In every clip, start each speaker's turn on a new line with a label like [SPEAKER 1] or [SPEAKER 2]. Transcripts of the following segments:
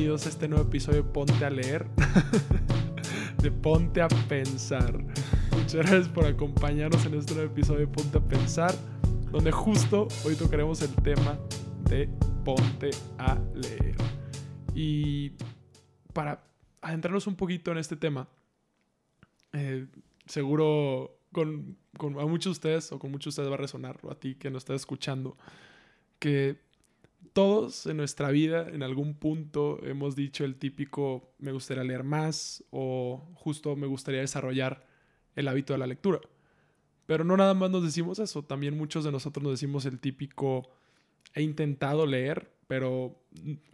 [SPEAKER 1] bienvenidos a este nuevo episodio de Ponte a leer, de Ponte a pensar. Muchas gracias por acompañarnos en este nuevo episodio de Ponte a pensar, donde justo hoy tocaremos el tema de Ponte a leer. Y para adentrarnos un poquito en este tema, eh, seguro a muchos de ustedes o con muchos de ustedes va a resonar, o a ti que nos estás escuchando, que todos en nuestra vida en algún punto hemos dicho el típico me gustaría leer más o justo me gustaría desarrollar el hábito de la lectura. Pero no nada más nos decimos eso, también muchos de nosotros nos decimos el típico he intentado leer, pero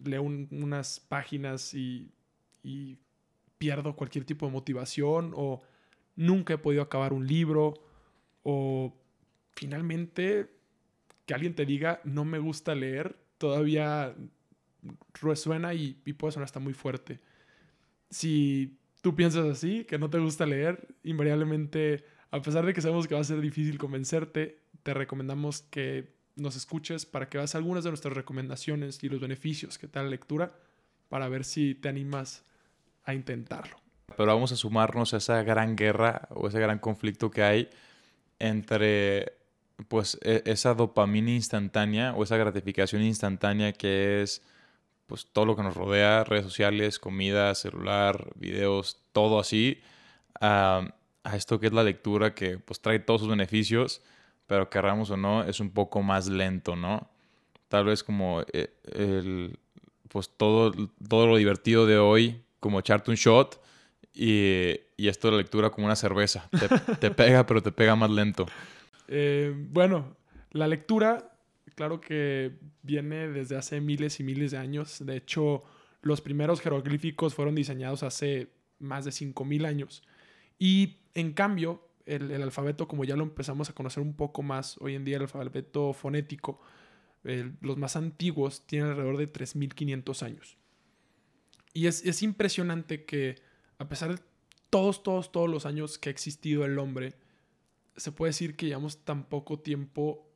[SPEAKER 1] leo unas páginas y, pierdo cualquier tipo de motivación o nunca he podido acabar un libro o finalmente que alguien te diga no me gusta leer todavía resuena y, puede sonar hasta muy fuerte. Si tú piensas así, que no te gusta leer, invariablemente, a pesar de que sabemos que va a ser difícil convencerte, te recomendamos que nos escuches para que veas algunas de nuestras recomendaciones y los beneficios que te da la lectura para ver si te animas a intentarlo.
[SPEAKER 2] Pero vamos a sumarnos a esa gran guerra o ese gran conflicto que hay entre pues e, esa dopamina instantánea o esa gratificación instantánea que es pues todo lo que nos rodea, redes sociales, comida, celular, videos, todo así, a, esto que es la lectura que pues trae todos sus beneficios, pero querramos o no, es un poco más lento, ¿no? Tal vez como eh, el, pues todo, todo lo divertido de hoy, como echarte un shot y, y esto de la lectura como una cerveza, te, te pega, pero te pega más lento.
[SPEAKER 1] Eh, bueno, la lectura, claro que viene desde hace miles y miles de años. De hecho, los primeros jeroglíficos fueron diseñados hace más de 5.000 años. Y en cambio, el, alfabeto, como ya lo empezamos a conocer un poco más hoy en día, el alfabeto fonético, los más antiguos tienen alrededor de 3.500 años. Y es, es impresionante que, a pesar de todos, todos, todos los años que ha existido el hombre, se puede decir que llevamos tan poco tiempo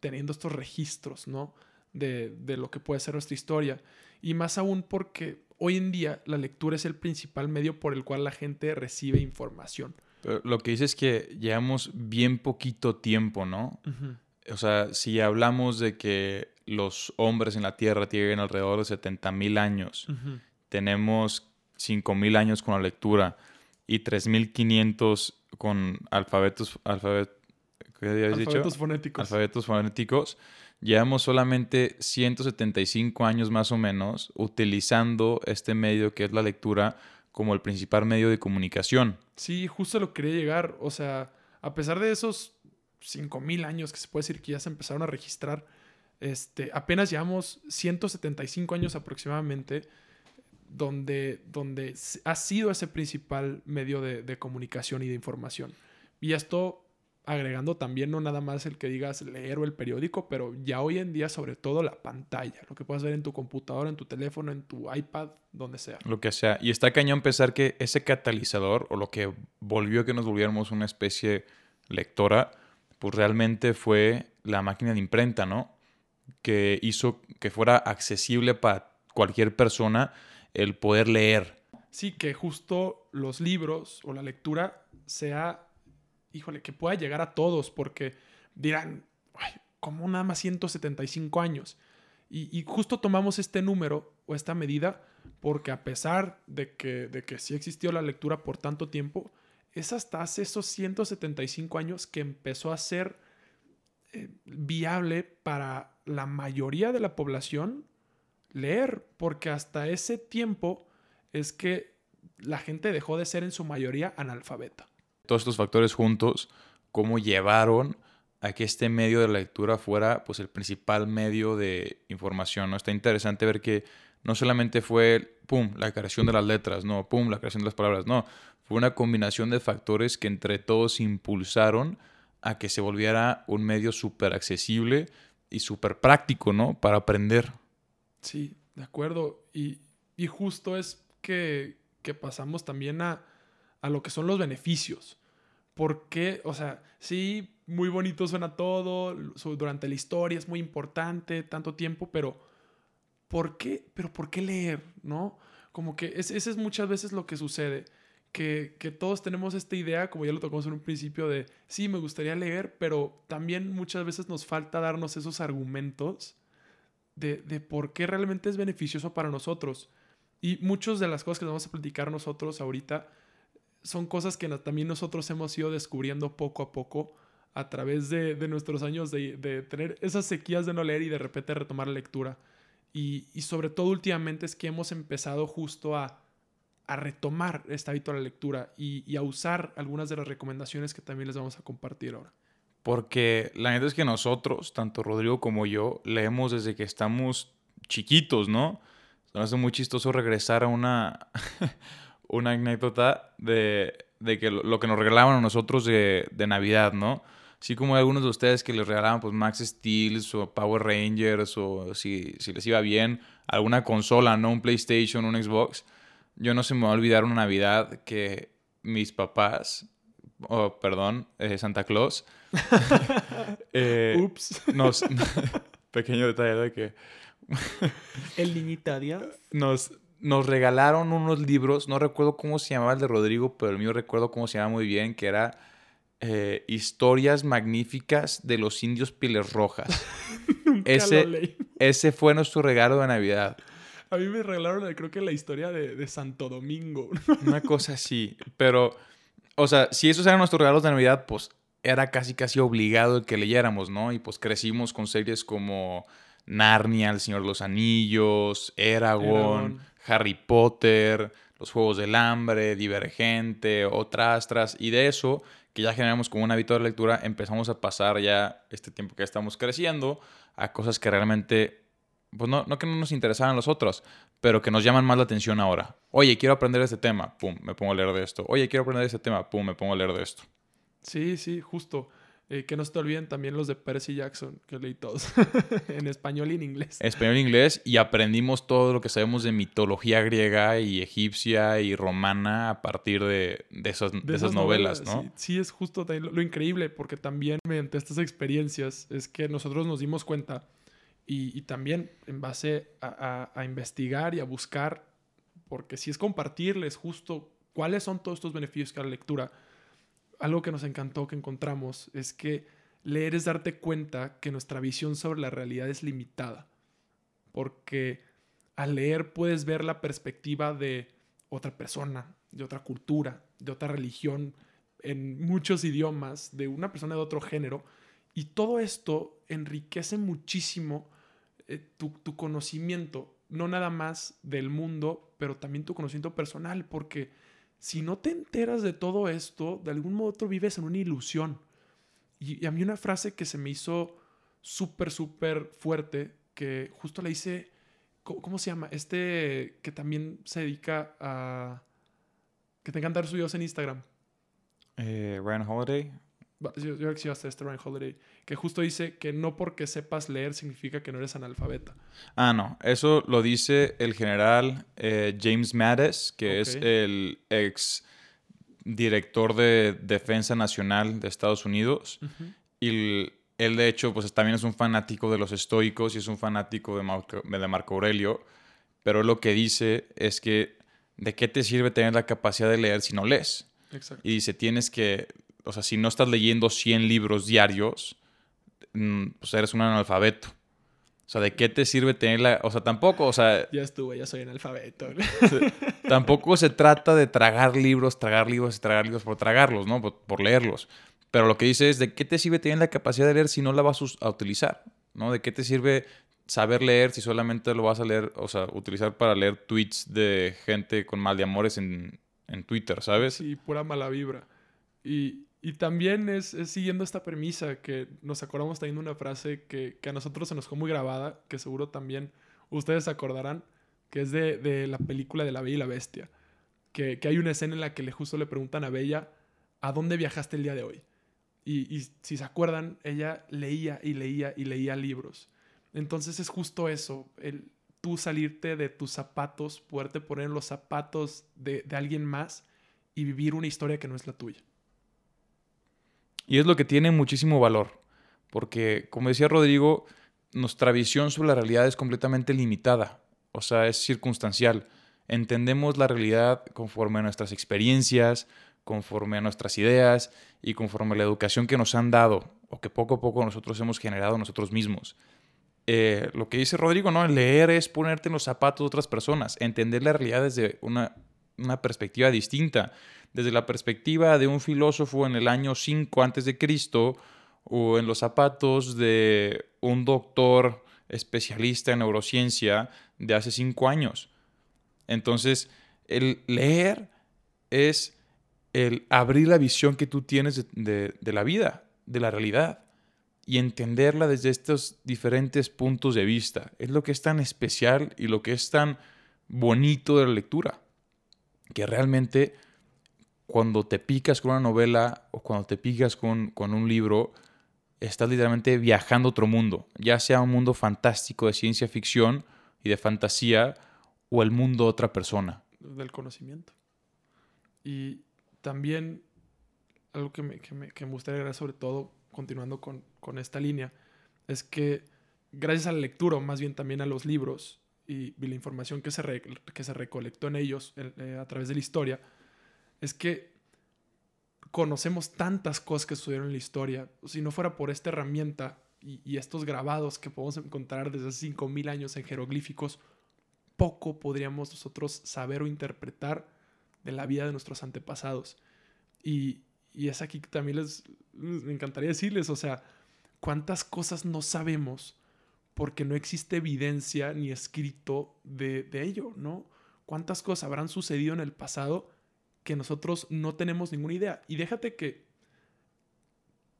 [SPEAKER 1] teniendo estos registros, ¿no? De, lo que puede ser nuestra historia. Y más aún porque hoy en día la lectura es el principal medio por el cual la gente recibe información.
[SPEAKER 2] lo que dice es que llevamos bien poquito tiempo, ¿no? O sea, si hablamos de que los hombres en la Tierra tienen alrededor de 70 mil años, tenemos 5 mil años con la lectura y 3.500 con alfabetos, alfabet,
[SPEAKER 1] alfabetos fonéticos.
[SPEAKER 2] Alfabetos fonéticos. Llevamos solamente 175 años más o menos utilizando este medio que es la lectura como el principal medio de comunicación.
[SPEAKER 1] Sí, justo lo quería llegar. O sea, a pesar de esos 5.000 años que se puede decir que ya se empezaron a registrar, este, apenas llevamos 175 años aproximadamente donde, donde ha sido ese principal medio de, comunicación y de información. Y esto agregando también no nada más el que digas leer o el periódico, pero ya hoy en día sobre todo la pantalla, lo que puedes ver en tu computadora, en tu teléfono, en tu iPad, donde sea.
[SPEAKER 2] Lo que sea. Y está cañón pensar que ese catalizador o lo que volvió a que nos volviéramos una especie lectora, pues realmente fue la máquina de imprenta, ¿no? Que hizo que fuera accesible para cualquier persona el poder leer.
[SPEAKER 1] Sí, que justo los libros o la lectura sea, híjole, que pueda llegar a todos, porque dirán, Ay, ¿cómo nada más 175 años? Y, justo tomamos este número o esta medida porque a pesar de que, de que sí existió la lectura por tanto tiempo, es hasta hace esos 175 años que empezó a ser eh, viable para la mayoría de la población leer, porque hasta ese tiempo es que la gente dejó de ser en su mayoría analfabeta.
[SPEAKER 2] Todos estos factores juntos, ¿cómo llevaron a que este medio de lectura fuera pues el principal medio de información? ¿no? Está interesante ver que no solamente fue, pum, la creación de las letras, no, pum, la creación de las palabras, no, fue una combinación de factores que entre todos impulsaron a que se volviera un medio súper accesible y súper práctico, ¿no? Para aprender.
[SPEAKER 1] Sí, de acuerdo. Y, justo es que, pasamos también a, lo que son los beneficios. Porque, o sea, sí, muy bonito suena todo, durante la historia es muy importante, tanto tiempo, pero ¿por qué? Pero ¿por qué leer? ¿No? Como que ese es muchas veces lo que sucede. Que, que, todos tenemos esta idea, como ya lo tocamos en un principio, de sí, me gustaría leer, pero también muchas veces nos falta darnos esos argumentos de, de por qué realmente es beneficioso para nosotros. Y muchas de las cosas que vamos a platicar nosotros ahorita son cosas que también nosotros hemos ido descubriendo poco a poco a través de, de nuestros años de, de, tener esas sequías de no leer y de repente retomar la lectura. Y, y sobre todo últimamente es que hemos empezado justo a, a retomar este hábito de la lectura y, y, a usar algunas de las recomendaciones que también les vamos a compartir ahora.
[SPEAKER 2] Porque la neta es que nosotros, tanto Rodrigo como yo, leemos desde que estamos chiquitos, ¿no? Se nos hace muy chistoso regresar a una, una anécdota de, de que lo, que nos regalaban a nosotros de, de Navidad, ¿no? Así como algunos de ustedes que les regalaban pues Max Steel o Power Rangers o si, si, les iba bien alguna consola, ¿no? Un PlayStation, un Xbox. Yo no se me va a olvidar una Navidad que mis papás, oh, perdón, eh, Santa Claus,
[SPEAKER 1] eh, Ups.
[SPEAKER 2] Nos, pequeño detalle de que...
[SPEAKER 1] El niñita.
[SPEAKER 2] Nos, nos regalaron unos libros, no recuerdo cómo se llamaba el de Rodrigo, pero el mío recuerdo cómo se llama muy bien, que era eh, historias magníficas de los indios pieles rojas. ese, ese fue nuestro regalo de Navidad.
[SPEAKER 1] A mí me regalaron, creo que la historia de, de Santo Domingo.
[SPEAKER 2] Una cosa así. Pero, o sea, si esos eran nuestros regalos de Navidad, pues era casi, casi obligado el que leyéramos, ¿no? Y pues crecimos con series como Narnia, El Señor de los Anillos, Eragon, Harry Potter, Los Juegos del Hambre, Divergente, otras, tras. Y de eso que ya generamos como un hábito de lectura, empezamos a pasar ya este tiempo que estamos creciendo a cosas que realmente, pues no, no que no nos interesaran los otros, pero que nos llaman más la atención ahora. Oye, quiero aprender este tema, pum, me pongo a leer de esto. Oye, quiero aprender este tema, pum, me pongo a leer de esto.
[SPEAKER 1] Sí, sí, justo. Eh, que no se te olviden también los de Percy Jackson, que leí todos, en español y en inglés.
[SPEAKER 2] Español e inglés, y aprendimos todo lo que sabemos de mitología griega y egipcia y romana a partir de, de, esas, de, de esas, novelas, novelas, ¿no?
[SPEAKER 1] Sí, sí, es justo lo, lo, increíble, porque también mediante estas experiencias es que nosotros nos dimos cuenta y, también en base a, a, a investigar y a buscar, porque si es compartirles justo cuáles son todos estos beneficios que la lectura algo que nos encantó que encontramos es que leer es darte cuenta que nuestra visión sobre la realidad es limitada. Porque al leer puedes ver la perspectiva de otra persona, de otra cultura, de otra religión, en muchos idiomas, de una persona de otro género. Y todo esto enriquece muchísimo eh, tu, conocimiento, no nada más del mundo, pero también tu conocimiento personal, porque si no te enteras de todo esto, de algún modo otro vives en una ilusión. Y, a mí una frase que se me hizo súper, súper fuerte, que justo le hice, ¿cómo, se llama? Este que también se dedica a... que te encanta dar videos en Instagram.
[SPEAKER 2] Eh, Ryan Holiday.
[SPEAKER 1] Yo, yo hasta este Ryan Holiday, que justo dice que no porque sepas leer significa que no eres analfabeta.
[SPEAKER 2] Ah, no, eso lo dice el general eh, James Mattis, que okay. es el ex director de Defensa Nacional de Estados Unidos. Uh -huh. Y él, de hecho, pues también es un fanático de los estoicos y es un fanático de Marco, de Marco Aurelio. Pero lo que dice es que, ¿de qué te sirve tener la capacidad de leer si no lees?
[SPEAKER 1] Exacto.
[SPEAKER 2] Y dice, tienes que o sea, si no estás leyendo 100 libros diarios, mm, pues eres un analfabeto. O sea, ¿de qué te sirve tenerla? O sea, tampoco, o sea...
[SPEAKER 1] Ya estuve, ya soy analfabeto.
[SPEAKER 2] tampoco se trata de tragar libros, tragar libros y tragar libros por tragarlos, ¿no? Por, por, leerlos. Pero lo que dice es, ¿de qué te sirve tener la capacidad de leer si no la vas a utilizar? ¿No? ¿De qué te sirve saber leer si solamente lo vas a leer, o sea, utilizar para leer tweets de gente con mal de amores en, en Twitter, ¿sabes?
[SPEAKER 1] Sí, pura mala vibra. Y, y también es, siguiendo esta premisa que nos acordamos teniendo una frase que, que, a nosotros se nos fue muy grabada, que seguro también ustedes acordarán, que es de, de, la película de La Bella y la Bestia. Que, que, hay una escena en la que le justo le preguntan a Bella, ¿a dónde viajaste el día de hoy? Y, y si se acuerdan, ella leía y leía y leía libros. Entonces es justo eso, el tú salirte de tus zapatos, poderte poner los zapatos de, de alguien más y vivir una historia que no es la tuya.
[SPEAKER 2] Y es lo que tiene muchísimo valor, porque como decía Rodrigo, nuestra visión sobre la realidad es completamente limitada. o sea, es circunstancial. Entendemos la realidad conforme a nuestras experiencias, conforme a nuestras ideas y conforme a la educación que nos han dado o que poco a poco nosotros hemos generado nosotros mismos. Eh, lo que dice Rodrigo, ¿no? Leer es ponerte en los zapatos de otras personas, entender la realidad desde una, una perspectiva distinta, desde la perspectiva de un filósofo en el año 5 antes de Cristo o en los zapatos de un doctor especialista en neurociencia de hace 5 años. Entonces, el leer es el abrir la visión que tú tienes de, de la vida, de la realidad y entenderla desde estos diferentes puntos de vista. Es lo que es tan especial y lo que es tan bonito de la lectura, que realmente cuando te picas con una novela o cuando te picas con, con un libro, estás literalmente viajando a otro mundo, ya sea un mundo fantástico de ciencia ficción y de fantasía o el mundo de otra persona.
[SPEAKER 1] Del conocimiento. Y también algo que me, que me, que me gustaría agregar sobre todo continuando con, con, esta línea, es que gracias a la lectura, o más bien también a los libros y, la información que se, que se recolectó en ellos eh, a través de la historia, es que conocemos tantas cosas que sucedieron en la historia. Si no fuera por esta herramienta y, estos grabados que podemos encontrar desde hace 5.000 años en jeroglíficos, poco podríamos nosotros saber o interpretar de la vida de nuestros antepasados. Y, y es aquí que también les, me encantaría decirles, o sea, cuántas cosas no sabemos porque no existe evidencia ni escrito de, de, ello, ¿no? ¿Cuántas cosas habrán sucedido en el pasado que nosotros no tenemos ninguna idea? Y déjate que,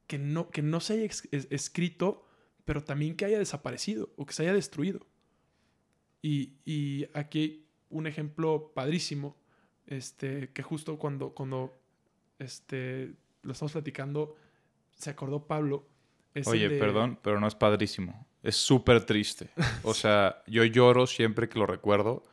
[SPEAKER 1] que, no, que no se haya es, escrito, pero también que haya desaparecido o que se haya destruido. Y, y aquí hay un ejemplo padrísimo, este, que justo cuando, cuando este, lo estamos platicando, se acordó Pablo.
[SPEAKER 2] Oye, de... perdón, pero no es padrísimo. Es súper triste. O sea, yo lloro siempre que lo recuerdo.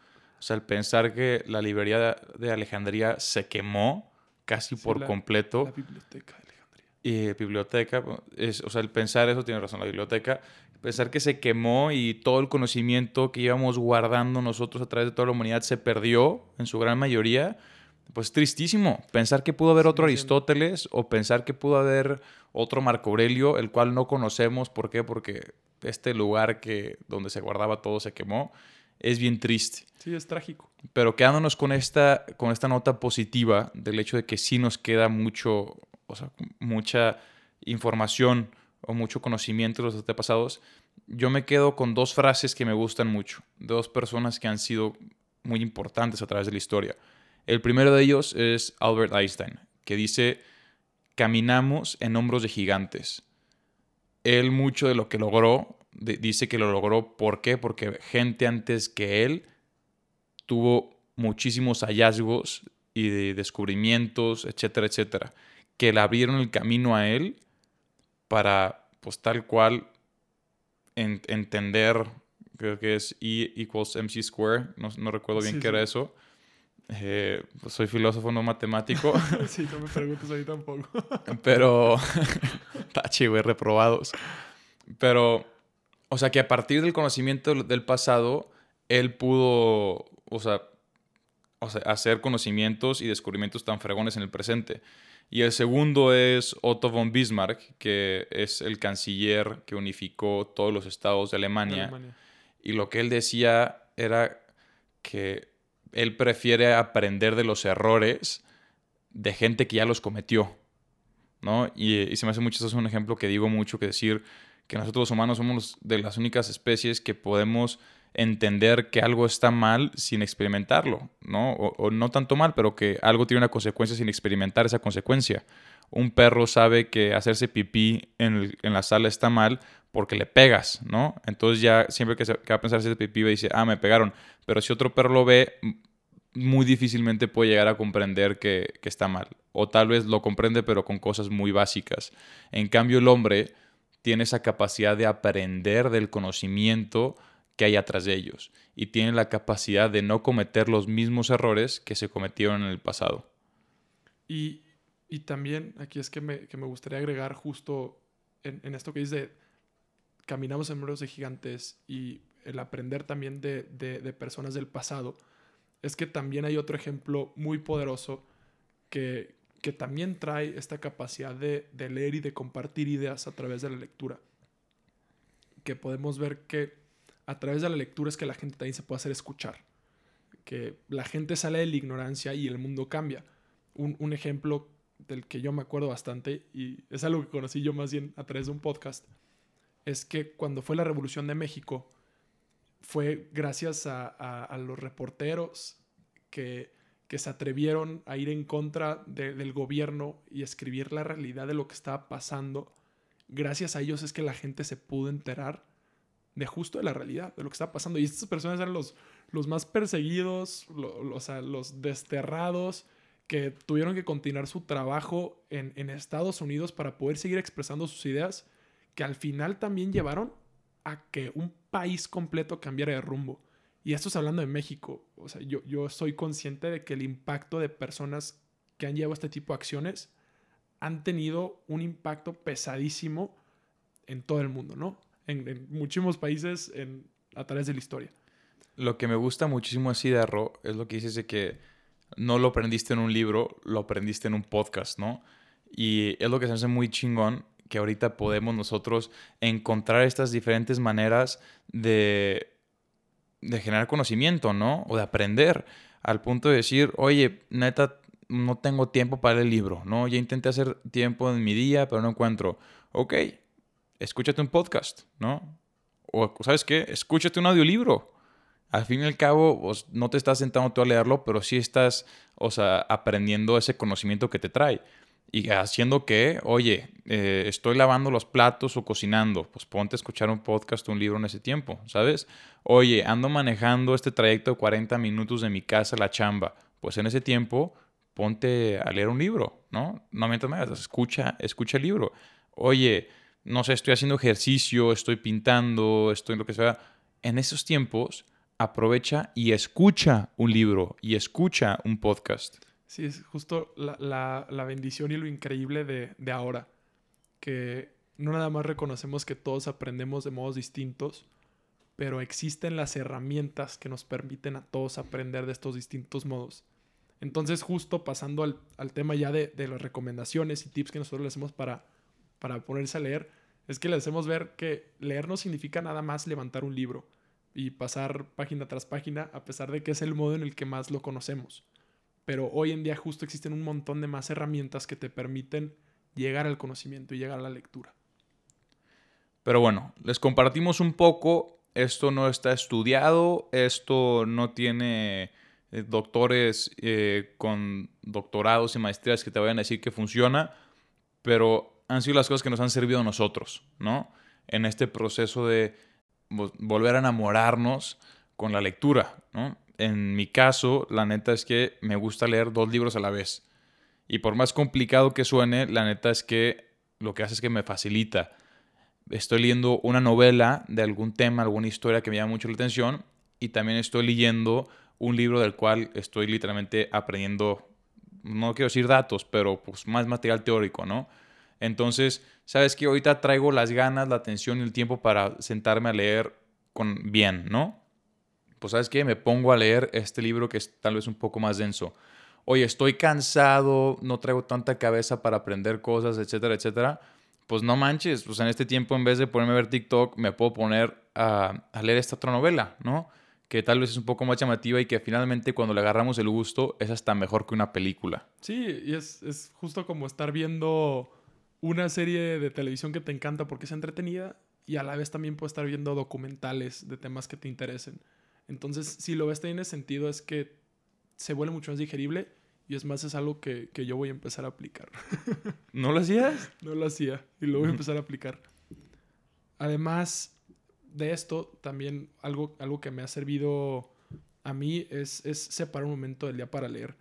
[SPEAKER 2] O sea, el pensar que la librería de Alejandría se quemó casi sí, por
[SPEAKER 1] la,
[SPEAKER 2] completo.
[SPEAKER 1] La biblioteca de Alejandría.
[SPEAKER 2] Y biblioteca, es, o sea, el pensar eso tiene razón, la biblioteca. Pensar que se quemó y todo el conocimiento que íbamos guardando nosotros a través de toda la humanidad se perdió en su gran mayoría pues tristísimo pensar que pudo haber otro sí, Aristóteles o pensar que pudo haber otro Marco Aurelio, el cual no conocemos. ¿Por qué? Porque este lugar que, donde se guardaba todo se quemó. Es bien triste.
[SPEAKER 1] Sí, es trágico.
[SPEAKER 2] Pero quedándonos con esta, con esta nota positiva del hecho de que sí nos queda mucho, o sea, mucha información o mucho conocimiento de los antepasados, yo me quedo con dos frases que me gustan mucho, de dos personas que han sido muy importantes a través de la historia. El primero de ellos es Albert Einstein, que dice, caminamos en hombros de gigantes. Él mucho de lo que logró, dice que lo logró, ¿por qué? Porque gente antes que él tuvo muchísimos hallazgos y de descubrimientos, etcétera, etcétera, que le abrieron el camino a él para, pues tal cual, en, entender, creo que es E equals MC square, no, no recuerdo bien sí, qué sí. era eso, eh, pues soy filósofo, no matemático.
[SPEAKER 1] sí, no me preguntes ahí tampoco.
[SPEAKER 2] Pero, tachi, güey, reprobados. Pero, o sea, que a partir del conocimiento del pasado, él pudo, o sea, o sea, hacer conocimientos y descubrimientos tan fregones en el presente. Y el segundo es Otto von Bismarck, que es el canciller que unificó todos los estados de Alemania. De Alemania. Y lo que él decía era que él prefiere aprender de los errores de gente que ya los cometió, ¿no? Y, y se me hace mucho, eso es un ejemplo que digo mucho, que decir que nosotros los humanos somos de las únicas especies que podemos entender que algo está mal sin experimentarlo, ¿no? O, no tanto mal, pero que algo tiene una consecuencia sin experimentar esa consecuencia. Un perro sabe que hacerse pipí en, en la sala está mal porque le pegas, ¿no? Entonces ya siempre que, se, va a pensar hacerse pipí dice, ah, me pegaron. Pero si otro perro lo ve, muy difícilmente puede llegar a comprender que, que está mal. O tal vez lo comprende, pero con cosas muy básicas. En cambio, el hombre tiene esa capacidad de aprender del conocimiento que hay atrás de ellos y tiene la capacidad de no cometer los mismos errores que se cometieron en el pasado.
[SPEAKER 1] Y, y también aquí es que me, que me, gustaría agregar justo en, en esto que dice, caminamos en muros de gigantes y el aprender también de, de, personas del pasado, es que también hay otro ejemplo muy poderoso que, que también trae esta capacidad de, leer y de compartir ideas a través de la lectura. Que podemos ver que a través de la lectura es que la gente también se puede hacer escuchar. Que la gente sale de la ignorancia y el mundo cambia. Un ejemplo del que yo me acuerdo bastante, y es algo que conocí yo más bien a través de un podcast, es que cuando fue la Revolución de México, fue gracias a, los reporteros que, que, se atrevieron a ir en contra del gobierno y escribir la realidad de lo que estaba pasando. Gracias a ellos es que la gente se pudo enterar de justo de la realidad, de lo que estaba pasando. Y estas personas eran los, los más perseguidos, los, los desterrados, que tuvieron que continuar su trabajo en, en Estados Unidos para poder seguir expresando sus ideas que al final también llevaron a que un país completo cambiara de rumbo. Y esto es hablando de México. O sea, yo, yo soy consciente de que el impacto de personas que han llevado este tipo de acciones han tenido un impacto pesadísimo en todo el mundo, ¿no? En, muchísimos países a través de la historia.
[SPEAKER 2] Lo que me gusta muchísimo así de Arro es lo que dices de que no lo aprendiste en un libro, lo aprendiste en un podcast, ¿no? Y es lo que se hace muy chingón que ahorita podemos nosotros encontrar estas diferentes maneras de, de generar conocimiento, ¿no? O de aprender, al punto de decir, oye, neta, no tengo tiempo para el libro, ¿no? Ya intenté hacer tiempo en mi día, pero no encuentro. Ok, escúchate un podcast, ¿no? O, ¿sabes qué? Escúchate un audiolibro. Al fin y al cabo, pues, no te estás sentando tú a leerlo, pero sí estás, o sea, aprendiendo ese conocimiento que te trae y haciendo que, oye, eh, estoy lavando los platos o cocinando, pues ponte a escuchar un podcast o un libro en ese tiempo, ¿sabes? Oye, ando manejando este trayecto de 40 minutos de mi casa a la chamba, pues en ese tiempo ponte a leer un libro, ¿no? No mientras me escucha, escucha el libro. Oye, no sé, estoy haciendo ejercicio, estoy pintando, estoy en lo que sea. En esos tiempos, aprovecha y escucha un libro y escucha un podcast.
[SPEAKER 1] Sí, es justo la, bendición y lo increíble de, ahora, que no nada más reconocemos que todos aprendemos de modos distintos, pero existen las herramientas que nos permiten a todos aprender de estos distintos modos. Entonces, justo pasando al, tema ya de, las recomendaciones y tips que nosotros le hacemos para, para ponerse a leer, es que le hacemos ver que leer no significa nada más levantar un libro y pasar página tras página, a pesar de que es el modo en el que más lo conocemos pero hoy en día justo existen un montón de más herramientas que te permiten llegar al conocimiento y llegar a la lectura.
[SPEAKER 2] Pero bueno, les compartimos un poco, esto no está estudiado, esto no tiene eh, doctores eh, con doctorados y maestrías que te vayan a decir que funciona, pero han sido las cosas que nos han servido a nosotros, ¿no? En este proceso de volver a enamorarnos con la lectura, ¿no? En mi caso, la neta es que me gusta leer dos libros a la vez. Y por más complicado que suene, la neta es que lo que hace es que me facilita. Estoy leyendo una novela de algún tema, alguna historia que me llama mucho la atención y también estoy leyendo un libro del cual estoy literalmente aprendiendo, no quiero decir datos, pero pues más material teórico, ¿no? Entonces, sabes que ahorita traigo las ganas, la atención y el tiempo para sentarme a leer con bien, ¿no? Pues sabes qué, me pongo a leer este libro que es tal vez un poco más denso. Oye, estoy cansado, no traigo tanta cabeza para aprender cosas, etcétera, etcétera. Pues no manches, pues en este tiempo en vez de ponerme a ver TikTok, me puedo poner a, leer esta otra novela, ¿no? Que tal vez es un poco más llamativa y que finalmente cuando le agarramos el gusto es hasta mejor que una película.
[SPEAKER 1] Sí, y es, es justo como estar viendo una serie de televisión que te encanta porque es entretenida y a la vez también puedes estar viendo documentales de temas que te interesen. Entonces, si lo ves tiene sentido, es que se vuelve mucho más digerible y es más, es algo que, yo voy a empezar a aplicar.
[SPEAKER 2] ¿No lo hacías?
[SPEAKER 1] No lo hacía y lo voy a empezar a aplicar. Además de esto, también algo, algo que me ha servido a mí es, es separar un momento del día para leer.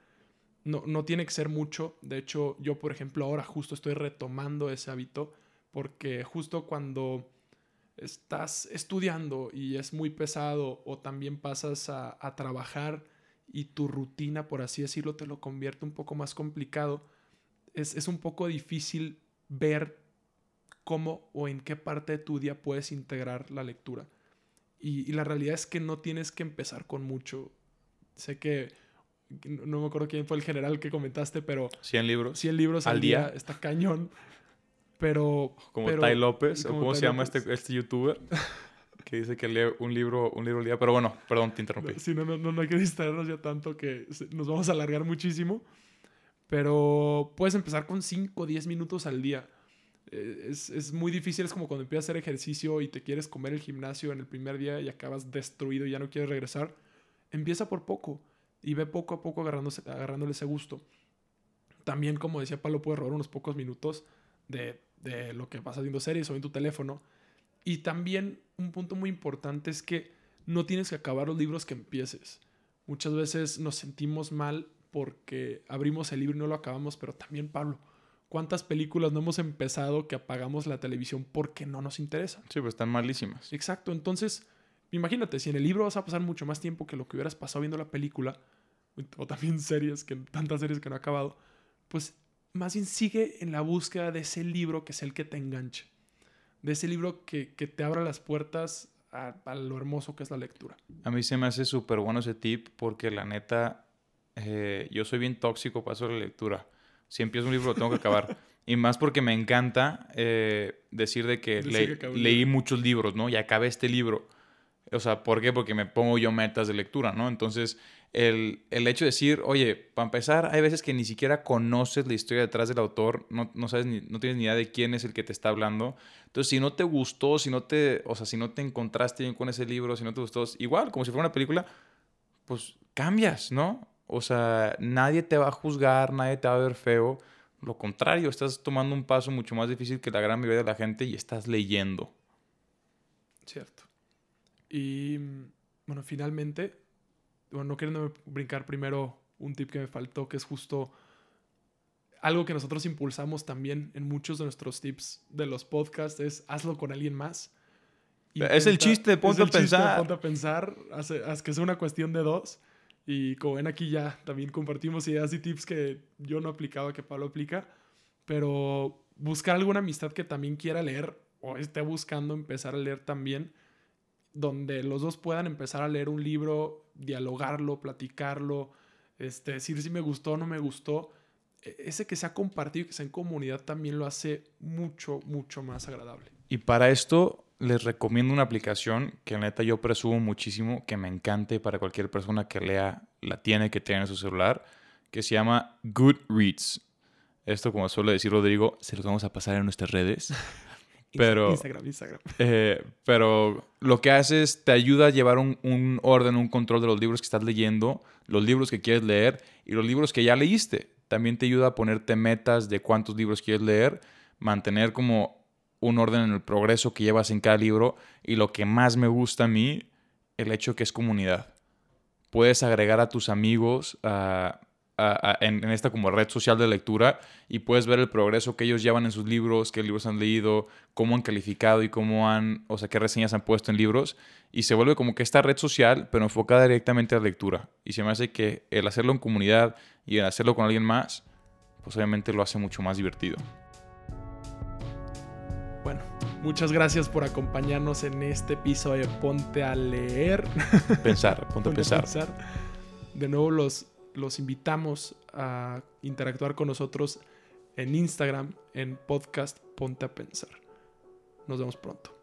[SPEAKER 1] No, no tiene que ser mucho. De hecho, yo, por ejemplo, ahora justo estoy retomando ese hábito porque justo cuando estás estudiando y es muy pesado o también pasas a, trabajar y tu rutina, por así decirlo, te lo convierte un poco más complicado, es, es, un poco difícil ver cómo o en qué parte de tu día puedes integrar la lectura. Y, y la realidad es que no tienes que empezar con mucho. Sé que no no me acuerdo quién fue el general que comentaste, pero
[SPEAKER 2] 100 libros.
[SPEAKER 1] 100 libros al,
[SPEAKER 2] ¿Al
[SPEAKER 1] día?
[SPEAKER 2] día?
[SPEAKER 1] está cañón. Pero.
[SPEAKER 2] Como
[SPEAKER 1] pero-
[SPEAKER 2] Tai López, o
[SPEAKER 1] como
[SPEAKER 2] cómo se llama
[SPEAKER 1] López.
[SPEAKER 2] este, este youtuber, que dice que lee un libro, un libro al día. Pero bueno, perdón, te interrumpí.
[SPEAKER 1] Sí, no, no, no, hay que distraernos ya tanto que nos vamos a alargar muchísimo. Pero puedes empezar con 5 o 10 minutos al día. Eh, Es, es muy difícil, es como cuando empiezas a hacer ejercicio y te quieres comer el gimnasio en el primer día y acabas destruido y ya no quieres regresar. Empieza por poco y ve poco a poco agarrándose, agarrándole ese gusto. También, como decía Pablo, puedes robar unos pocos minutos de, de lo que vas haciendo series o en tu teléfono. Y también un punto muy importante es que no tienes que acabar los libros que empieces. Muchas veces nos sentimos mal porque abrimos el libro y no lo acabamos, pero también, Pablo, ¿cuántas películas no hemos empezado que apagamos la televisión porque no nos interesan?
[SPEAKER 2] Sí, pues están malísimas.
[SPEAKER 1] Exacto, entonces, imagínate, si en el libro vas a pasar mucho más tiempo que lo que hubieras pasado viendo la película, o también series, que tantas series que no ha acabado, pues más bien sigue en la búsqueda de ese libro que es el que te enganche, de ese libro que, que te abra las puertas a, a lo hermoso que es la lectura.
[SPEAKER 2] A mí se me hace súper bueno ese tip porque la neta, eh, yo soy bien tóxico para eso de la lectura. Si empiezo un libro lo tengo que acabar. Y más porque me encanta eh, decir de que le-
[SPEAKER 1] que
[SPEAKER 2] leí muchos libros, ¿no? Y acabé este libro. O sea, ¿por qué? Porque me pongo yo metas de lectura, ¿no? Entonces, el, el hecho de decir, oye, para empezar, hay veces que ni siquiera conoces la historia detrás del autor, no, no sabes ni, no tienes ni idea de quién es el que te está hablando. Entonces, si no te gustó, si no te, o sea, si no te encontraste bien con ese libro, si no te gustó, igual, como si fuera una película, pues cambias, ¿no? O sea, nadie te va a juzgar, nadie te va a ver feo. Lo contrario, estás tomando un paso mucho más difícil que la gran mayoría de la gente y estás leyendo.
[SPEAKER 1] Cierto. Y mm, bueno, finalmente, bueno, no queriendo brincar primero un tip que me faltó, que es justo algo que nosotros impulsamos también en muchos de nuestros tips de los podcasts, es hazlo con alguien más.
[SPEAKER 2] Es el chiste, ponte
[SPEAKER 1] es el
[SPEAKER 2] a
[SPEAKER 1] chiste,
[SPEAKER 2] pensar.
[SPEAKER 1] ponte a pensar, haz, haz que sea una cuestión de dos. Y como ven aquí ya también compartimos ideas y tips que yo no aplicaba, que Pablo aplica. Pero buscar alguna amistad que también quiera leer o esté buscando empezar a leer también, donde los dos puedan empezar a leer un libro, dialogarlo, platicarlo, este, decir si me gustó o no me gustó. E- Ese que sea compartido y que sea en comunidad también lo hace mucho, mucho más agradable.
[SPEAKER 2] Y para esto les recomiendo una aplicación que la neta yo presumo muchísimo, que me encante para cualquier persona que lea, la tiene que tener en su celular, que se llama Goodreads. Esto, como suele decir Rodrigo, se los vamos a pasar en nuestras redes. Pero-
[SPEAKER 1] Instagram, Instagram.
[SPEAKER 2] Eh, pero lo que hace es te ayuda a llevar un, un orden, un control de los libros que estás leyendo, los libros que quieres leer y los libros que ya leíste. También te ayuda a ponerte metas de cuántos libros quieres leer, mantener como un orden en el progreso que llevas en cada libro y lo que más me gusta a mí, el hecho que es comunidad. Puedes agregar a tus amigos a- a- a- en, en esta como red social de lectura y puedes ver el progreso que ellos llevan en sus libros, qué libros han leído, cómo han calificado y cómo han, o sea, qué reseñas han puesto en libros. Y se vuelve como que esta red social, pero enfocada directamente a la lectura. Y se me hace que el hacerlo en comunidad y el hacerlo con alguien más, pues obviamente lo hace mucho más divertido.
[SPEAKER 1] Bueno, muchas gracias por acompañarnos en este episodio de Ponte a leer.
[SPEAKER 2] Pensar, ponte a
[SPEAKER 1] Ponte a
[SPEAKER 2] pensar.
[SPEAKER 1] De nuevo los, los invitamos a interactuar con nosotros en Instagram, en podcast Ponte a Pensar. Nos vemos pronto.